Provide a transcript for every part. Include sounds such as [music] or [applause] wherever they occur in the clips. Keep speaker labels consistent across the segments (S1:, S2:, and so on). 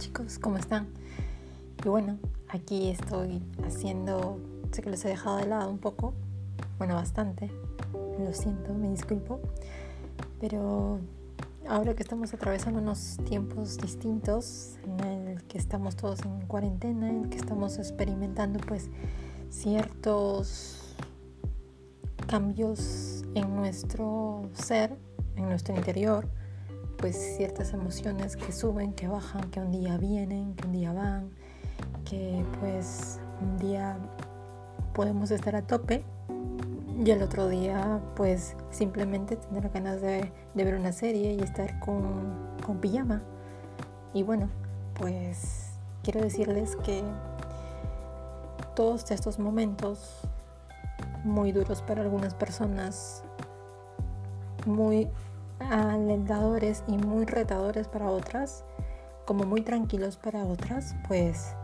S1: chicos, ¿cómo están? Y bueno, aquí estoy haciendo, sé que los he dejado de lado un poco, bueno, bastante, lo siento, me disculpo, pero ahora que estamos atravesando unos tiempos distintos, en el que estamos todos en cuarentena, en el que estamos experimentando pues ciertos cambios en nuestro ser, en nuestro interior, pues ciertas emociones que suben, que bajan, que un día vienen, que un día van, que pues un día podemos estar a tope y el otro día pues simplemente tener ganas de, ver una serie y estar con, con pijama. Y bueno, pues quiero decirles que todos estos momentos muy duros para algunas personas, muy alentadores y muy retadores para otras, como muy tranquilos para otras, pues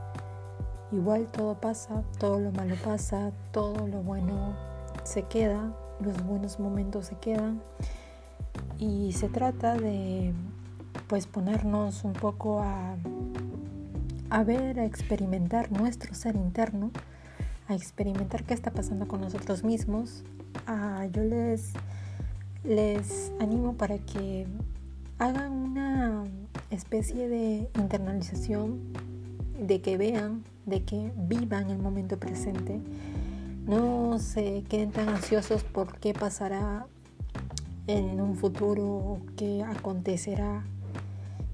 S1: igual todo pasa, todo lo malo pasa, todo lo bueno se queda, los buenos momentos se quedan y se trata de pues ponernos un poco a, a ver, a experimentar nuestro ser interno, a experimentar qué está pasando con nosotros mismos. Ah, yo les les animo para que hagan una especie de internalización, de que vean, de que vivan el momento presente. No se queden tan ansiosos por qué pasará en un futuro o qué acontecerá.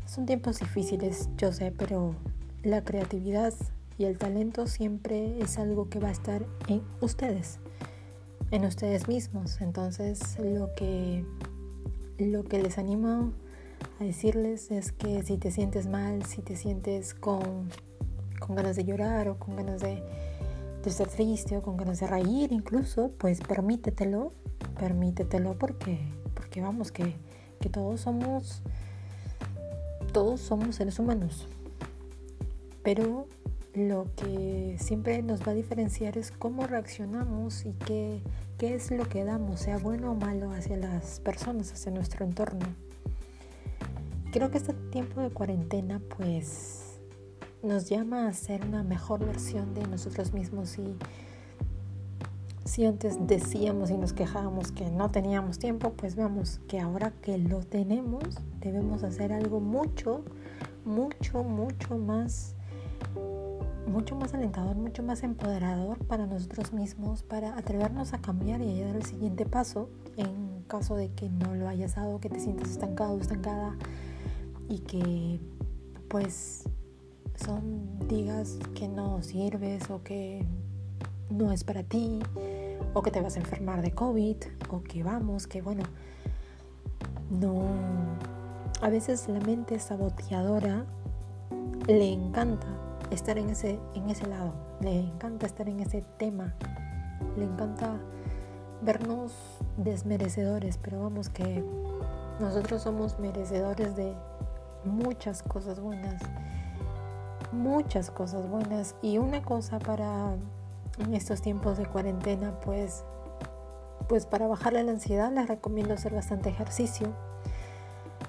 S1: Son tiempos difíciles, yo sé, pero la creatividad y el talento siempre es algo que va a estar en ustedes en ustedes mismos. Entonces lo que, lo que les animo a decirles es que si te sientes mal, si te sientes con, con ganas de llorar o con ganas de, de estar triste o con ganas de reír incluso, pues permítetelo, permítetelo porque, porque vamos, que, que todos somos, todos somos seres humanos. Pero lo que siempre nos va a diferenciar es cómo reaccionamos y qué, qué es lo que damos, sea bueno o malo, hacia las personas, hacia nuestro entorno. Creo que este tiempo de cuarentena pues nos llama a ser una mejor versión de nosotros mismos y si antes decíamos y nos quejábamos que no teníamos tiempo, pues veamos que ahora que lo tenemos debemos hacer algo mucho, mucho, mucho más mucho más alentador, mucho más empoderador para nosotros mismos, para atrevernos a cambiar y a dar el siguiente paso en caso de que no lo hayas dado, que te sientas estancado, estancada y que pues son digas que no sirves o que no es para ti o que te vas a enfermar de COVID o que vamos, que bueno, no, a veces la mente saboteadora le encanta estar en ese, en ese lado, le encanta estar en ese tema, le encanta vernos desmerecedores, pero vamos que nosotros somos merecedores de muchas cosas buenas, muchas cosas buenas. Y una cosa para en estos tiempos de cuarentena pues pues para bajarle la ansiedad les recomiendo hacer bastante ejercicio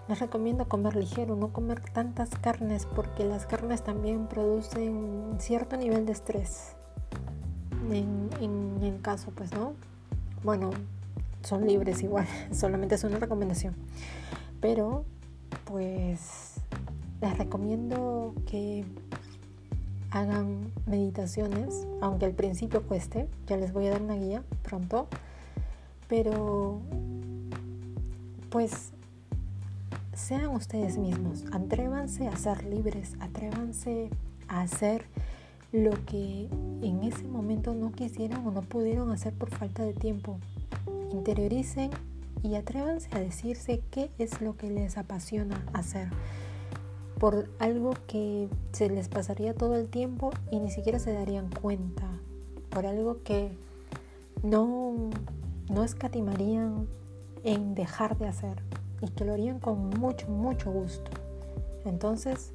S1: les recomiendo comer ligero, no comer tantas carnes porque las carnes también producen cierto nivel de estrés. En, el caso, pues, ¿no? Bueno, son libres igual, [laughs] solamente es una recomendación. Pero, pues, les recomiendo que hagan meditaciones, aunque al principio cueste, ya les voy a dar una guía pronto, pero pues sean ustedes mismos, atrévanse a ser libres, atrévanse a hacer lo que en ese momento no quisieron o no pudieron hacer por falta de tiempo. Interioricen y atrévanse a decirse qué es lo que les apasiona hacer. Por algo que se les pasaría todo el tiempo y ni siquiera se darían cuenta, por algo que no, no escatimarían en dejar de hacer y que lo harían con mucho, mucho gusto. Entonces,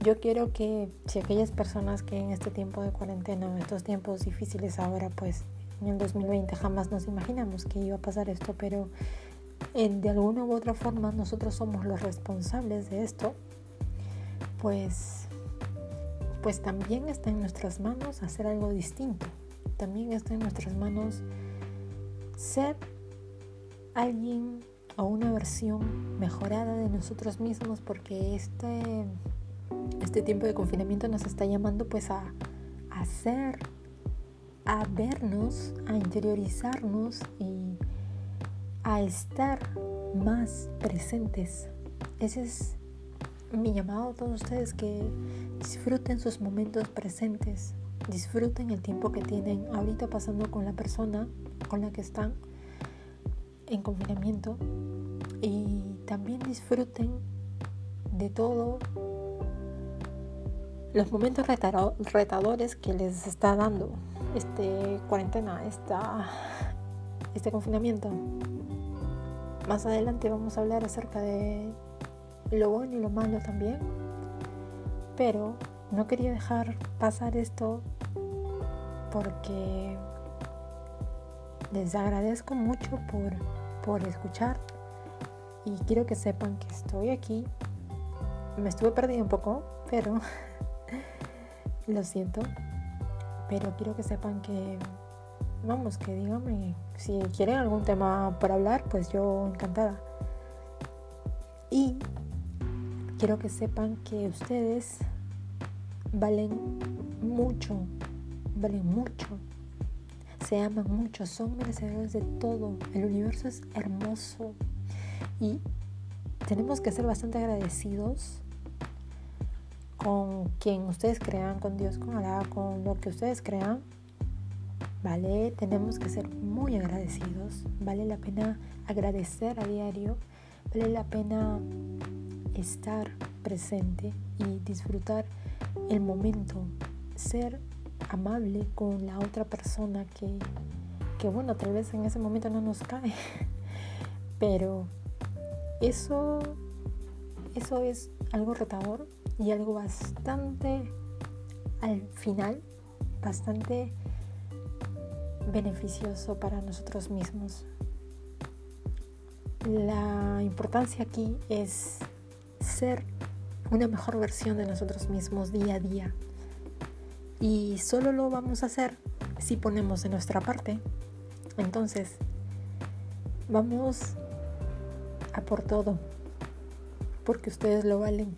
S1: yo quiero que si aquellas personas que en este tiempo de cuarentena, en estos tiempos difíciles ahora, pues en el 2020 jamás nos imaginamos que iba a pasar esto, pero de alguna u otra forma nosotros somos los responsables de esto, pues, pues también está en nuestras manos hacer algo distinto. También está en nuestras manos ser alguien o una versión mejorada de nosotros mismos porque este, este tiempo de confinamiento nos está llamando pues a, hacer, a vernos, a interiorizarnos y a estar más presentes. Ese es mi llamado a todos ustedes que disfruten sus momentos presentes, disfruten el tiempo que tienen ahorita pasando con la persona con la que están en confinamiento y también disfruten de todo los momentos retadores que les está dando este cuarentena, esta, este confinamiento. Más adelante vamos a hablar acerca de lo bueno y lo malo también. Pero no quería dejar pasar esto porque les agradezco mucho por, por escuchar y quiero que sepan que estoy aquí. Me estuve perdiendo un poco, pero [laughs] lo siento. Pero quiero que sepan que, vamos, que díganme si quieren algún tema para hablar, pues yo encantada. Y quiero que sepan que ustedes valen mucho, valen mucho se aman mucho, son merecedores de todo. El universo es hermoso y tenemos que ser bastante agradecidos con quien ustedes crean, con Dios, con Alá, con lo que ustedes crean. ¿Vale? Tenemos que ser muy agradecidos. Vale la pena agradecer a diario. Vale la pena estar presente y disfrutar el momento. Ser amable con la otra persona que, que bueno, tal vez en ese momento no nos cae. [laughs] Pero eso, eso es algo retador y algo bastante, al final, bastante beneficioso para nosotros mismos. La importancia aquí es ser una mejor versión de nosotros mismos día a día. Y solo lo vamos a hacer si ponemos de nuestra parte. Entonces, vamos a por todo. Porque ustedes lo valen.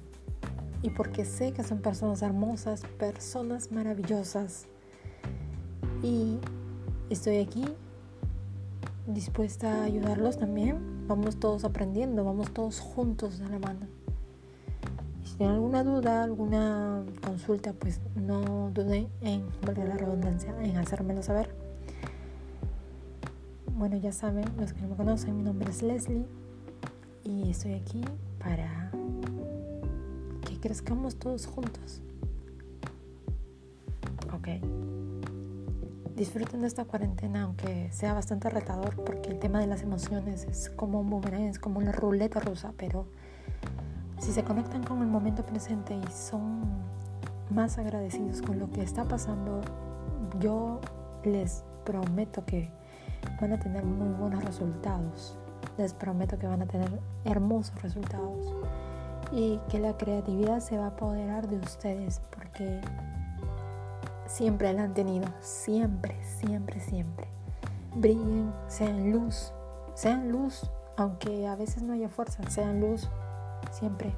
S1: Y porque sé que son personas hermosas, personas maravillosas. Y estoy aquí dispuesta a ayudarlos también. Vamos todos aprendiendo, vamos todos juntos de la mano. Si tienen alguna duda, alguna consulta, pues no duden en, volver la redundancia, en hacérmelo saber. Bueno, ya saben, los que no me conocen, mi nombre es Leslie y estoy aquí para que crezcamos todos juntos. Ok. Disfruten de esta cuarentena, aunque sea bastante retador, porque el tema de las emociones es como un boomerang, es como una ruleta rusa, pero si se conectan con el momento presente y son más agradecidos con lo que está pasando, yo les prometo que van a tener muy buenos resultados. Les prometo que van a tener hermosos resultados y que la creatividad se va a apoderar de ustedes porque siempre la han tenido, siempre, siempre, siempre. Brillen, sean luz, sean luz, aunque a veces no haya fuerza, sean luz siempre